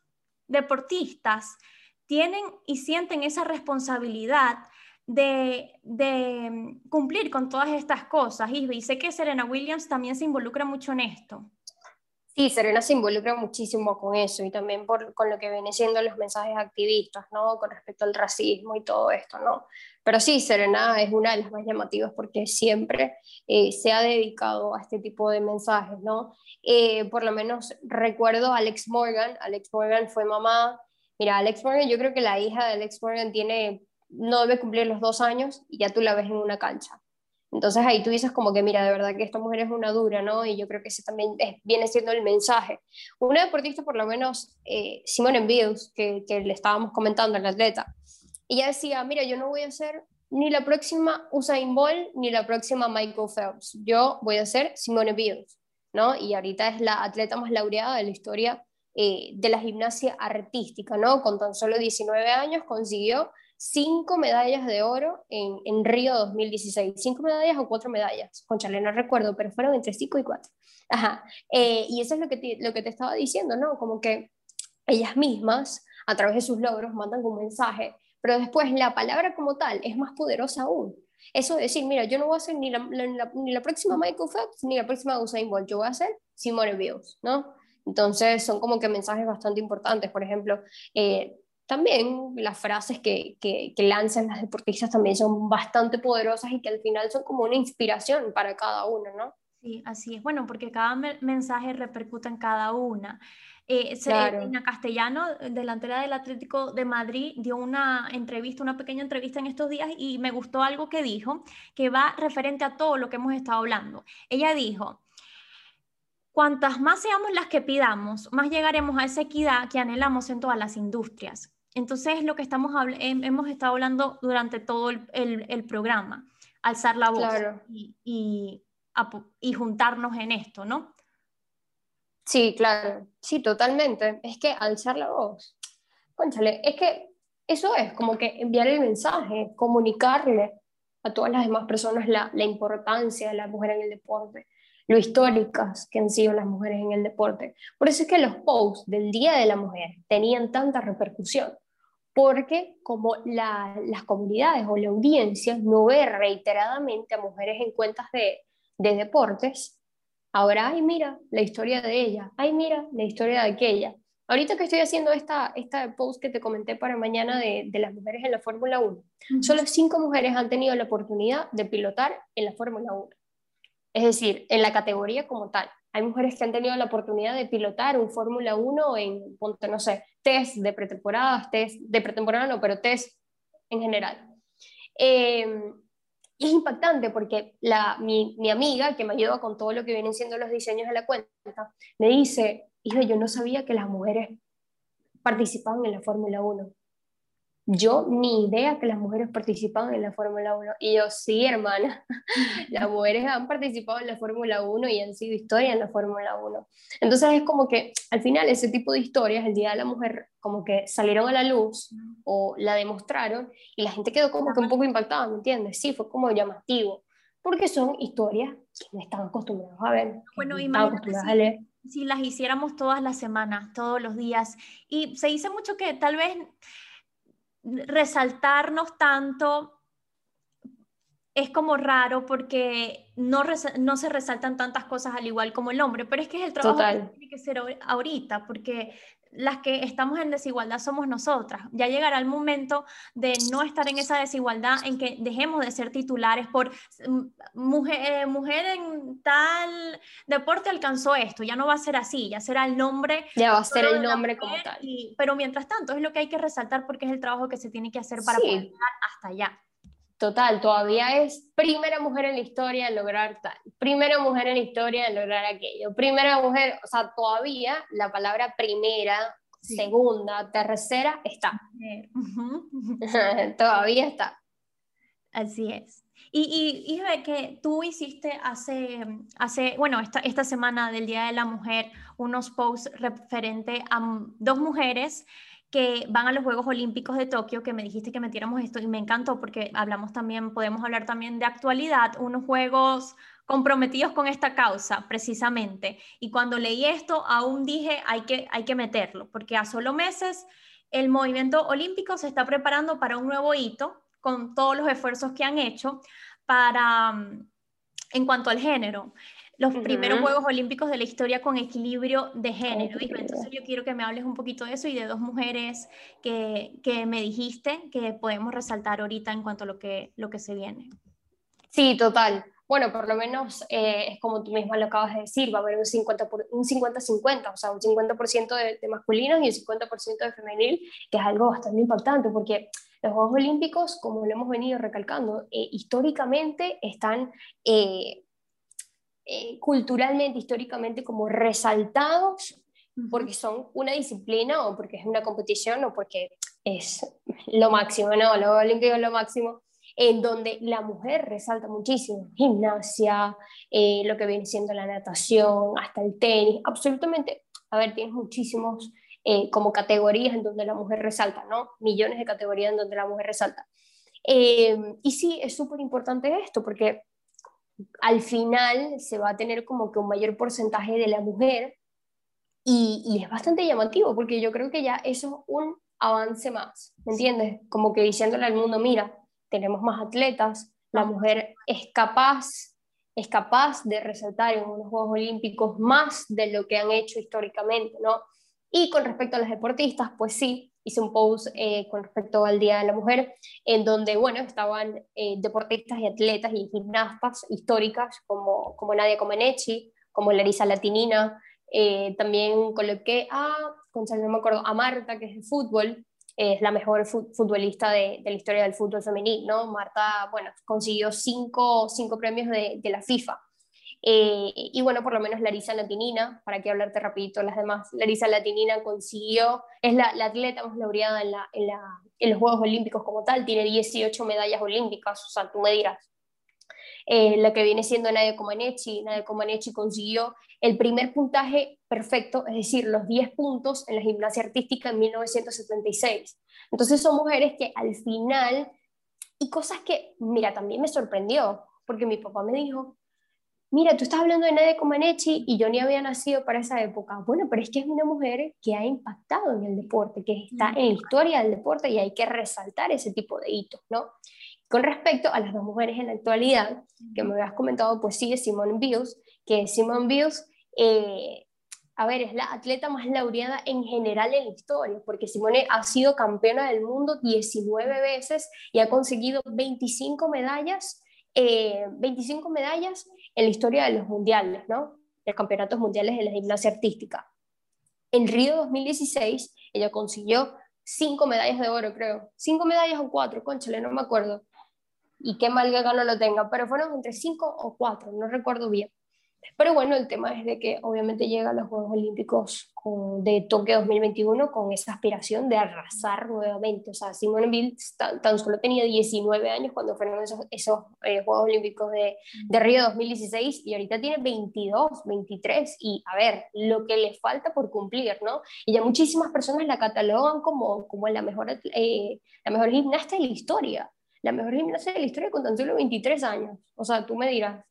deportistas tienen y sienten esa responsabilidad de, cumplir con todas estas cosas. Y sé que Serena Williams también se involucra mucho en esto. Sí, Serena se involucra muchísimo con eso y también por, con lo que viene siendo los mensajes activistas, ¿no? Con respecto al racismo y todo esto, ¿no? Pero sí, Serena es una de las más llamativas porque siempre eh, se ha dedicado a este tipo de mensajes, ¿no? Eh, por lo menos recuerdo a Alex Morgan, Alex Morgan fue mamá, mira, Alex Morgan, yo creo que la hija de Alex Morgan tiene, no debe cumplir los dos años y ya tú la ves en una cancha. Entonces ahí tú dices como que, mira, de verdad que esta mujer es una dura, ¿no? Y yo creo que ese también viene siendo el mensaje. Una deportista, por lo menos, eh, Simone Biles, que, que, le estábamos comentando, la atleta, ella decía, mira, yo no voy a ser ni la próxima Usain Bolt ni la próxima Michael Phelps, yo voy a ser Simone Biles, ¿no? Y ahorita es la atleta más laureada de la historia eh, de la gimnasia artística, ¿no? Con tan solo 19 años consiguió cinco medallas de oro en, en Río 2016. Cinco medallas o cuatro medallas. Con Chale no recuerdo, pero fueron entre cinco y cuatro. Ajá. Eh, y eso es lo que, te, lo que te estaba diciendo, ¿no? Como que ellas mismas, a través de sus logros, mandan un mensaje, pero después la palabra como tal es más poderosa aún. Eso de decir, mira, yo no voy a ser ni la, ni la próxima Michael Phelps ni la próxima Usain Bolt, yo voy a ser Simone Biles, ¿no? Entonces son como que mensajes bastante importantes. Por ejemplo, eh, también las frases que, que, lanzan las deportistas también son bastante poderosas y que al final son como una inspiración para cada uno, ¿no? Sí, así es. Bueno, porque cada mensaje repercute en cada una. Eh, Serena Castellano, delantera del Atlético de Madrid, dio una entrevista, una pequeña entrevista en estos días y me gustó algo que dijo, que va referente a todo lo que hemos estado hablando. Ella dijo, cuantas más seamos las que pidamos, más llegaremos a esa equidad que anhelamos en todas las industrias. Entonces, lo que estamos hemos estado hablando durante todo el, programa, alzar la voz y, y, juntarnos en esto, ¿no? Sí, claro, sí, totalmente. Es que alzar la voz, conchale, es que eso es como que enviar el mensaje, comunicarle a todas las demás personas la, la importancia de la mujer en el deporte, lo históricas que han sido las mujeres en el deporte. Por eso es que los posts del Día de la Mujer tenían tanta repercusión, porque como las comunidades o la audiencia no ve reiteradamente a mujeres en cuentas de, deportes, ahora, ay, mira la historia de ella, ay, mira la historia de aquella. Ahorita que estoy haciendo esta, esta post que te comenté para mañana de, las mujeres en la Fórmula 1, solo cinco mujeres han tenido la oportunidad de pilotar en la Fórmula 1. Es decir, en la categoría como tal. Hay mujeres que han tenido la oportunidad de pilotar un Fórmula 1 en, no sé, test de pretemporada, test de pretemporada no, pero test en general. Eh, y es impactante porque mi, mi, amiga, que me ayuda con todo lo que vienen siendo los diseños de la cuenta, me dice, hijo, yo no sabía que las mujeres participaban en la Fórmula 1 yo ni idea que las mujeres participaban en la Fórmula 1. Y yo, sí, hermana, las mujeres han participado en la Fórmula 1 y han sido historia en la Fórmula 1. Entonces es como que al final ese tipo de historias, el Día de la Mujer, como que salieron a la luz o la demostraron y la gente quedó como que un poco impactada, ¿me entiendes? Sí, fue como llamativo, porque son historias que no están acostumbrados a ver. Bueno, imagínate si, si las hiciéramos todas las semanas, todos los días. Y se dice mucho que tal vez resaltarnos tanto es como raro porque no, no se resaltan tantas cosas al igual como el hombre, pero es que es el trabajo que tiene que ser ahorita, porque las que estamos en desigualdad somos nosotras. Ya llegará el momento de no estar en esa desigualdad, en que dejemos de ser titulares por mm, mujer, eh, mujer en tal deporte alcanzó esto, ya no va a ser así, ya será el nombre. Ya va a ser el nombre como tal. pero mientras tanto es lo que hay que resaltar porque es el trabajo que se tiene que hacer para poder llegar hasta allá. Total, todavía es primera mujer en la historia en lograr tal, primera mujer en la historia en lograr aquello, primera mujer, o sea, todavía la palabra primera, segunda, tercera está. todavía está. Así es. Y, y, y que tú hiciste hace, hace bueno, esta, esta semana del Día de la Mujer, unos posts referente a dos mujeres que van a los Juegos Olímpicos de Tokio, que me dijiste que metiéramos esto y me encantó porque hablamos también, podemos hablar también de actualidad, unos Juegos comprometidos con esta causa, precisamente. Y cuando leí esto, aún dije, hay que, hay que meterlo, porque a solo meses el movimiento olímpico se está preparando para un nuevo hito, con todos los esfuerzos que han hecho para, en cuanto al género. Los primeros Juegos Olímpicos de la historia con equilibrio de género. Entonces yo quiero que me hables un poquito de eso y de dos mujeres que, que me dijiste que podemos resaltar ahorita en cuanto a lo que, lo que se viene. Sí, total. Bueno, por lo menos eh, es como tú misma lo acabas de decir, va a haber un 50-50, un 50 o sea, un 50% de, de, masculinos y un 50% de femenil, que es algo bastante impactante, porque los Juegos Olímpicos, como lo hemos venido recalcando, eh, históricamente están eh, eh, culturalmente, históricamente como resaltados porque son una disciplina o porque es una competición o porque es lo máximo, no, lo olímpico es lo máximo, en donde la mujer resalta muchísimo, gimnasia, lo que viene siendo la natación, hasta el tenis, absolutamente, a ver, tienes muchísimos eh, como categorías en donde la mujer resalta, ¿no? Millones de categorías en donde la mujer resalta. Eh, y sí, es súper importante esto, porque al final se va a tener como que un mayor porcentaje de la mujer y, y, es bastante llamativo, porque yo creo que ya eso es un avance más, ¿me entiendes? Como que diciéndole al mundo, mira, tenemos más atletas, la mujer es capaz es capaz de resaltar en unos Juegos Olímpicos más de lo que han hecho históricamente, ¿no? Y con respecto a los deportistas, pues sí, hice un post eh, con respecto al Día de la Mujer, en donde, bueno, estaban eh, deportistas y atletas y gimnastas históricas como, como Nadia Comaneci, como Larisa Latinina, eh, también coloqué a, no me acuerdo, a Marta, que es de fútbol, es la mejor futbolista de, de, la historia del fútbol femenino, ¿no? Marta, bueno, consiguió cinco, cinco premios de, de la FIFA. Eh, y bueno, por lo menos Larisa Latinina, para que hablarte rapidito las demás, Larisa Latinina consiguió, es la, atleta más laureada en, la, en, la, en, los Juegos Olímpicos como tal, tiene 18 medallas olímpicas, o sea, tú me dirás. Eh, la que viene siendo Nadia Comaneci, Nadia Comaneci consiguió el primer puntaje perfecto, es decir, los 10 puntos en la gimnasia artística en 1976. Entonces son mujeres que al final, y cosas que, mira, también me sorprendió, porque mi papá me dijo, mira, tú estás hablando de Nadia Comaneci y yo ni había nacido para esa época. Bueno, pero es que es una mujer que ha impactado en el deporte, que está en la historia del deporte y hay que resaltar ese tipo de hitos, ¿no? Con respecto a las dos mujeres en la actualidad, que me habías comentado, pues sí, Simone Biles, que Simone Biles, eh, a ver, es la atleta más laureada en general en la historia, porque Simone ha sido campeona del mundo 19 veces y ha conseguido 25 medallas, 25 eh, medallas en la historia de los mundiales, ¿no? De los campeonatos mundiales de la gimnasia artística. En Río 2016, ella consiguió cinco medallas de oro, creo. Cinco medallas o cuatro, conchale, no me acuerdo. Y qué mal que acá no lo tenga, pero fueron entre cinco o cuatro, no recuerdo bien. Pero bueno, el tema es de que obviamente llega a los Juegos Olímpicos de Tokio 2021 con esa aspiración de arrasar nuevamente. O sea, Simone Biles tan, solo tenía 19 años cuando fueron esos, esos eh, Juegos Olímpicos de, de, Río 2016 y ahorita tiene 22, 23 y a ver, lo que le falta por cumplir, ¿no? Y ya muchísimas personas la catalogan como, como la, mejor, eh, la mejor gimnasta de la historia. La mejor gimnasta de la historia con tan solo 23 años. O sea, tú me dirás,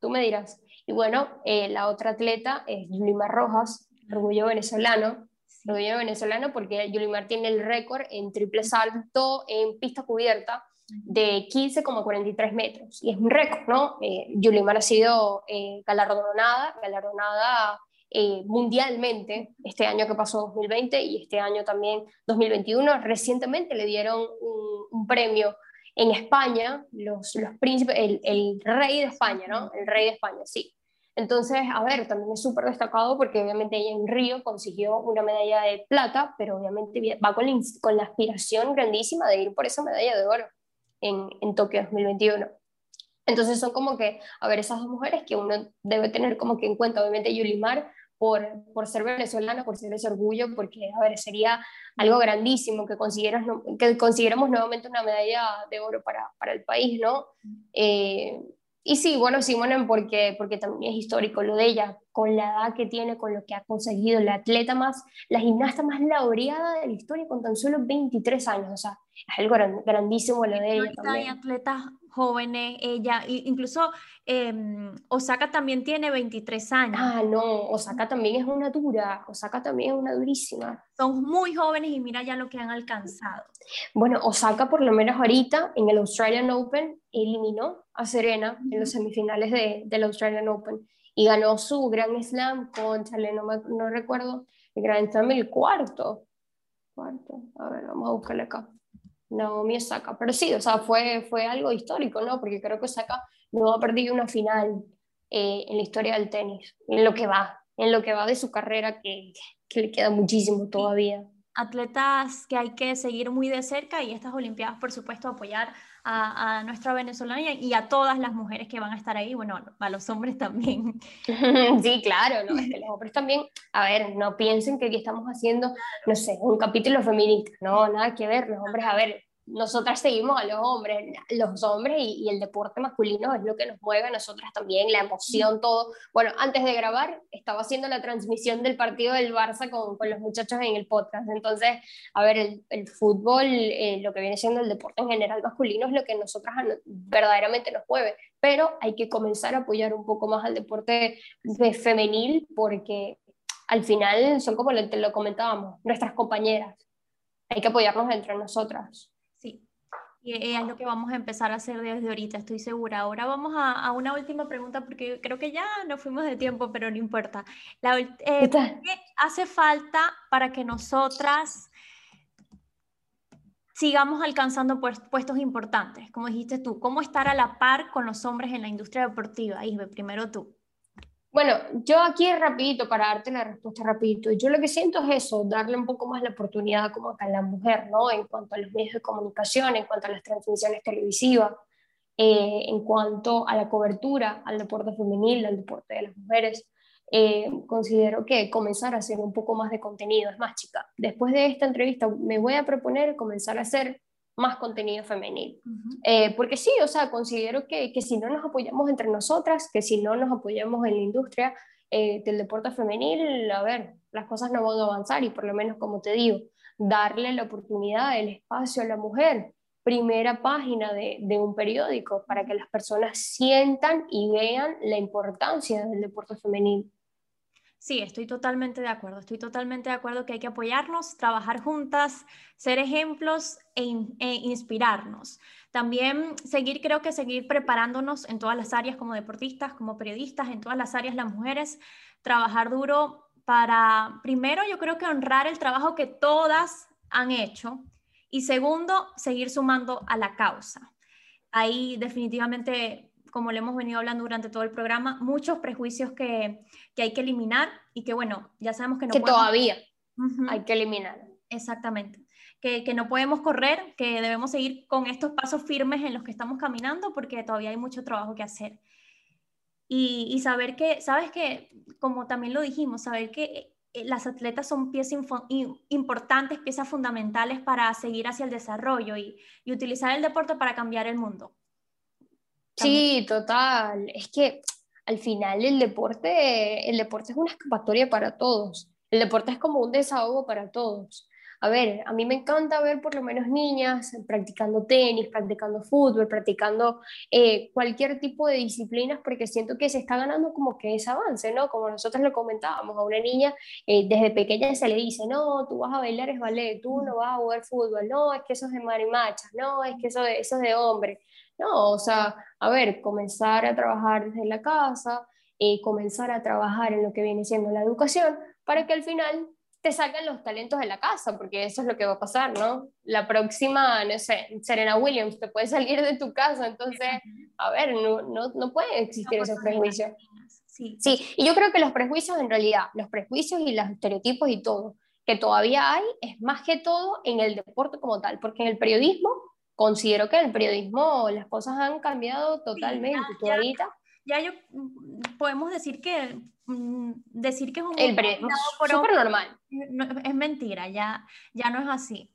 tú me dirás. Y bueno, eh, la otra atleta es Yulimar Rojas, orgullo venezolano. Orgullo venezolano porque Yulimar tiene el récord en triple salto en pista cubierta de 15,43 metros. Y es un récord, ¿no? Eh, Yulimar ha sido eh, galardonada, galardonada eh, mundialmente este año que pasó 2020 y este año también 2021. Recientemente le dieron un, un premio en España, los, los príncipes, el, el, rey de España, ¿no? El rey de España, sí. Entonces, a ver, también es súper destacado porque obviamente ella en Río consiguió una medalla de plata, pero obviamente va con la, con la aspiración grandísima de ir por esa medalla de oro en, en Tokio 2021. Entonces son como que, a ver, esas dos mujeres que uno debe tener como que en cuenta, obviamente Yulimar, por, por ser venezolana, por ser ese orgullo, porque, a ver, sería algo grandísimo que, que consiguiéramos nuevamente una medalla de oro para, para el país, ¿no? Eh, y sí, bueno, Simonen porque, porque también es histórico lo de ella, con la edad que tiene, con lo que ha conseguido, la atleta más, la gimnasta más laureada de la historia con tan solo 23 años, o sea, es algo grandísimo lo de ella. También. Hay atletas jóvenes, ella, incluso em, Osaka también tiene 23 años. Ah, no, Osaka también es una dura, Osaka también es una durísima. Son muy jóvenes y mira ya lo que han alcanzado. Bueno, Osaka por lo menos ahorita en el Australian Open eliminó a Serena en los semifinales de, del Australian Open y ganó su Grand Slam con, chale, no, no recuerdo, el Grand Slam el cuarto. Cuarto, a ver, vamos a buscarle acá. Naomi Osaka, pero sí, o sea, fue, fue algo histórico, ¿no? Porque creo que Osaka no ha perdido una final eh, en la historia del tenis, en lo que va, en lo que va de su carrera, que, que le queda muchísimo todavía atletas que hay que seguir muy de cerca y estas Olimpiadas, por supuesto, apoyar a, nuestra venezolana y a todas las mujeres que van a estar ahí, bueno, a los hombres también. Sí, claro, ¿no? los hombres también, a ver, no piensen que aquí estamos haciendo, no sé, un capítulo feminista, no, nada que ver, los hombres, a ver, nosotras seguimos a los hombres, los hombres y, el deporte masculino es lo que nos mueve a nosotras también, la emoción, todo. Bueno, antes de grabar estaba haciendo la transmisión del partido del Barça con, con los muchachos en el podcast, entonces, a ver, el, el fútbol, eh, lo que viene siendo el deporte en general masculino es lo que nosotras verdaderamente nos mueve, pero hay que comenzar a apoyar un poco más al deporte de femenil porque al final son como lo, lo comentábamos, nuestras compañeras. Hay que apoyarnos entre nosotras. Y es lo que vamos a empezar a hacer desde ahorita, estoy segura. Ahora vamos a, una última pregunta porque creo que ya nos fuimos de tiempo, pero no importa. La, eh, ¿Qué hace falta para que nosotras sigamos alcanzando puestos importantes? Como dijiste tú, ¿cómo estar a la par con los hombres en la industria deportiva? Isbe, primero tú. Bueno, yo aquí rapidito, para darte la respuesta rapidito, yo lo que siento es eso, darle un poco más la oportunidad como a la mujer, ¿no? En cuanto a los medios de comunicación, en cuanto a las transmisiones televisivas, eh, en cuanto a la cobertura al deporte femenil, al deporte de las mujeres, eh, considero que comenzar a hacer un poco más de contenido. Es más, chica, después de esta entrevista me voy a proponer comenzar a hacer más contenido femenil. Eh, porque sí, o sea, considero que, que, si no nos apoyamos entre nosotras, que si no nos apoyamos en la industria eh, del deporte femenil, a ver, las cosas no van a avanzar y por lo menos, como te digo, darle la oportunidad, el espacio a la mujer, primera página de, de un periódico, para que las personas sientan y vean la importancia del deporte femenil. Sí, estoy totalmente de acuerdo. Estoy totalmente de acuerdo que hay que apoyarnos, trabajar juntas, ser ejemplos e, e, inspirarnos. También seguir, creo que seguir preparándonos en todas las áreas como deportistas, como periodistas, en todas las áreas las mujeres, trabajar duro para, primero, yo creo que honrar el trabajo que todas han hecho y segundo, seguir sumando a la causa. Ahí definitivamente como le hemos venido hablando durante todo el programa, muchos prejuicios que, que hay que eliminar y que, bueno, ya sabemos que no Que todavía hay que eliminar. Exactamente. Que, que, no podemos correr, que debemos seguir con estos pasos firmes en los que estamos caminando porque todavía hay mucho trabajo que hacer. Y, y saber que, sabes que, como también lo dijimos, saber que eh, las atletas son piezas importantes, piezas fundamentales para seguir hacia el desarrollo y, y utilizar el deporte para cambiar el mundo. Sí, total. Es que al final el deporte, el deporte es una escapatoria para todos. El deporte es como un desahogo para todos. A ver, a mí me encanta ver por lo menos niñas practicando tenis, practicando fútbol, practicando eh, cualquier tipo de disciplinas porque siento que se está ganando como que ese avance, ¿no? Como nosotros lo comentábamos, a una niña eh, desde pequeña se le dice, no, tú vas a bailar es ballet, tú no vas a jugar fútbol, no, es que eso es de marimacha, no, es que eso, eso es de hombre. No, o sea, a ver, comenzar a trabajar desde la casa, y comenzar a trabajar en lo que viene siendo la educación, para que al final te salgan los talentos de la casa, porque eso es lo que va a pasar, ¿no? La próxima, no sé, Serena Williams te puede salir de tu casa, entonces, a ver, no, no, no puede existir ese prejuicio. Sí. sí, y yo creo que los prejuicios en realidad, los prejuicios y los estereotipos y todo, que todavía hay, es más que todo en el deporte como tal, porque en el periodismo considero que el periodismo las cosas han cambiado totalmente. ya, ahorita? Ya, yo mm, podemos decir que mm, decir que es un el periodismo súper normal. es mentira, ya, ya no es así.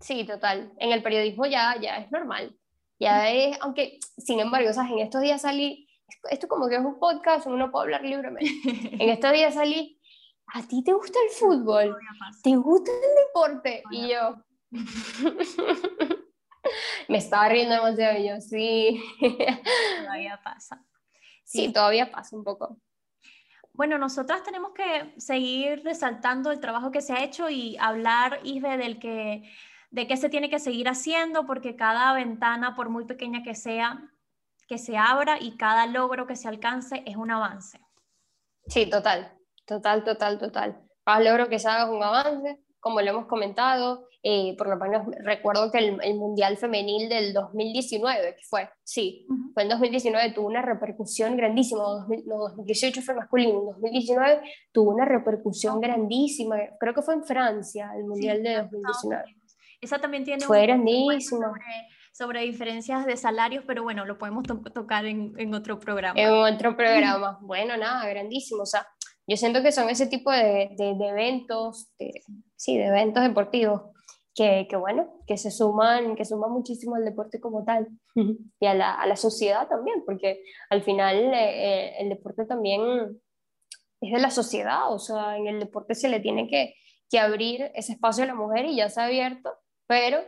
Sí, total. En el periodismo ya, ya es normal. Ya es, aunque, sin embargo, sea, en estos días salí, esto como que es un podcast, uno puede hablar libremente. en estos días salí, ¿a ti te gusta el fútbol? ¿Te gusta el deporte? Y yo, Me estaba riendo demasiado yo, sí. Todavía pasa. Sí, todavía pasa un poco. Bueno, nosotras tenemos que seguir resaltando el trabajo que se ha hecho y hablar, Isbe, del que, de qué se tiene que seguir haciendo, porque cada ventana, por muy pequeña que sea, que se abra y cada logro que se alcance es un avance. Sí, total, total, total, total. Cada logro que se haga es un avance, como lo hemos comentado, eh, por lo menos recuerdo que el, Mundial Femenil del 2019, que fue, sí, fue en 2019, tuvo una repercusión grandísima, no, 2018 fue masculino, 2019 tuvo una repercusión grandísima, creo que fue en Francia, el Mundial de 2019. Esa también tiene fue grandísima. Sobre, diferencias de salarios, pero bueno, lo podemos tocar en, en otro programa. En otro programa, bueno, nada, grandísimo, o sea, yo siento que son ese tipo de, de, eventos, sí, de eventos deportivos que, que, bueno, que se suman, que suman muchísimo al deporte como tal y a la, a la sociedad también, porque al final eh, eh, el deporte también es de la sociedad, o sea, en el deporte se le tiene que, que abrir ese espacio a la mujer y ya se ha abierto, pero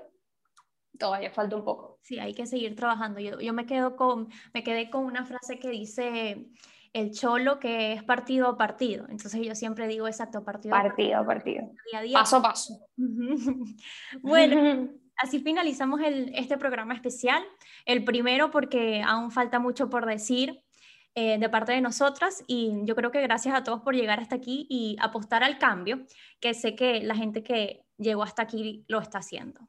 todavía falta un poco. Sí, hay que seguir trabajando. Yo, yo me, quedo con, me quedé con una frase que dice, el cholo que es partido a partido. Entonces yo siempre digo exacto, partido a partido. a partido. Paso a paso. bueno, así finalizamos el, este programa especial. El primero porque aún falta mucho por decir. Eh, de parte de nosotras y yo creo que gracias a todos por llegar hasta aquí y apostar al cambio, que sé que la gente que llegó hasta aquí lo está haciendo.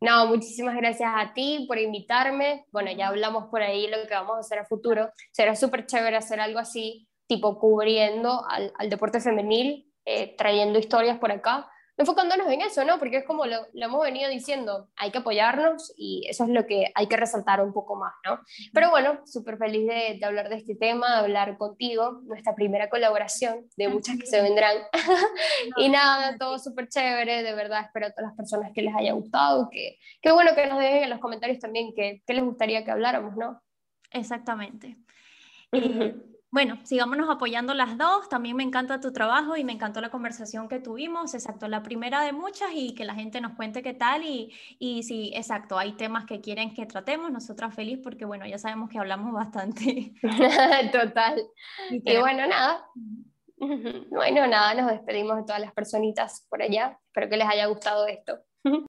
No, muchísimas gracias a ti por invitarme. Bueno, ya hablamos por ahí lo que vamos a hacer a futuro. Será súper chévere hacer algo así, tipo cubriendo al, al deporte femenil, eh, trayendo historias por acá enfocándonos en eso, ¿no? Porque es como lo, hemos venido diciendo, hay que apoyarnos y eso es lo que hay que resaltar un poco más, ¿no? Pero bueno, súper feliz de, de, hablar de este tema, de hablar contigo, nuestra primera colaboración, de muchas que se vendrán. y nada, todo súper chévere, de verdad, espero a todas las personas que les haya gustado, que, qué bueno que nos dejen en los comentarios también qué les gustaría que habláramos, ¿no? Exactamente. Bueno, sigámonos apoyando las dos. También me encanta tu trabajo y me encantó la conversación que tuvimos. Exacto, la primera de muchas y que la gente nos cuente qué tal. Y, y sí, exacto, hay temas que quieren que tratemos. Nosotras feliz porque, bueno, ya sabemos que hablamos bastante. Total. Y bueno, nada. Bueno, nada, nos despedimos de todas las personitas por allá. Espero que les haya gustado esto.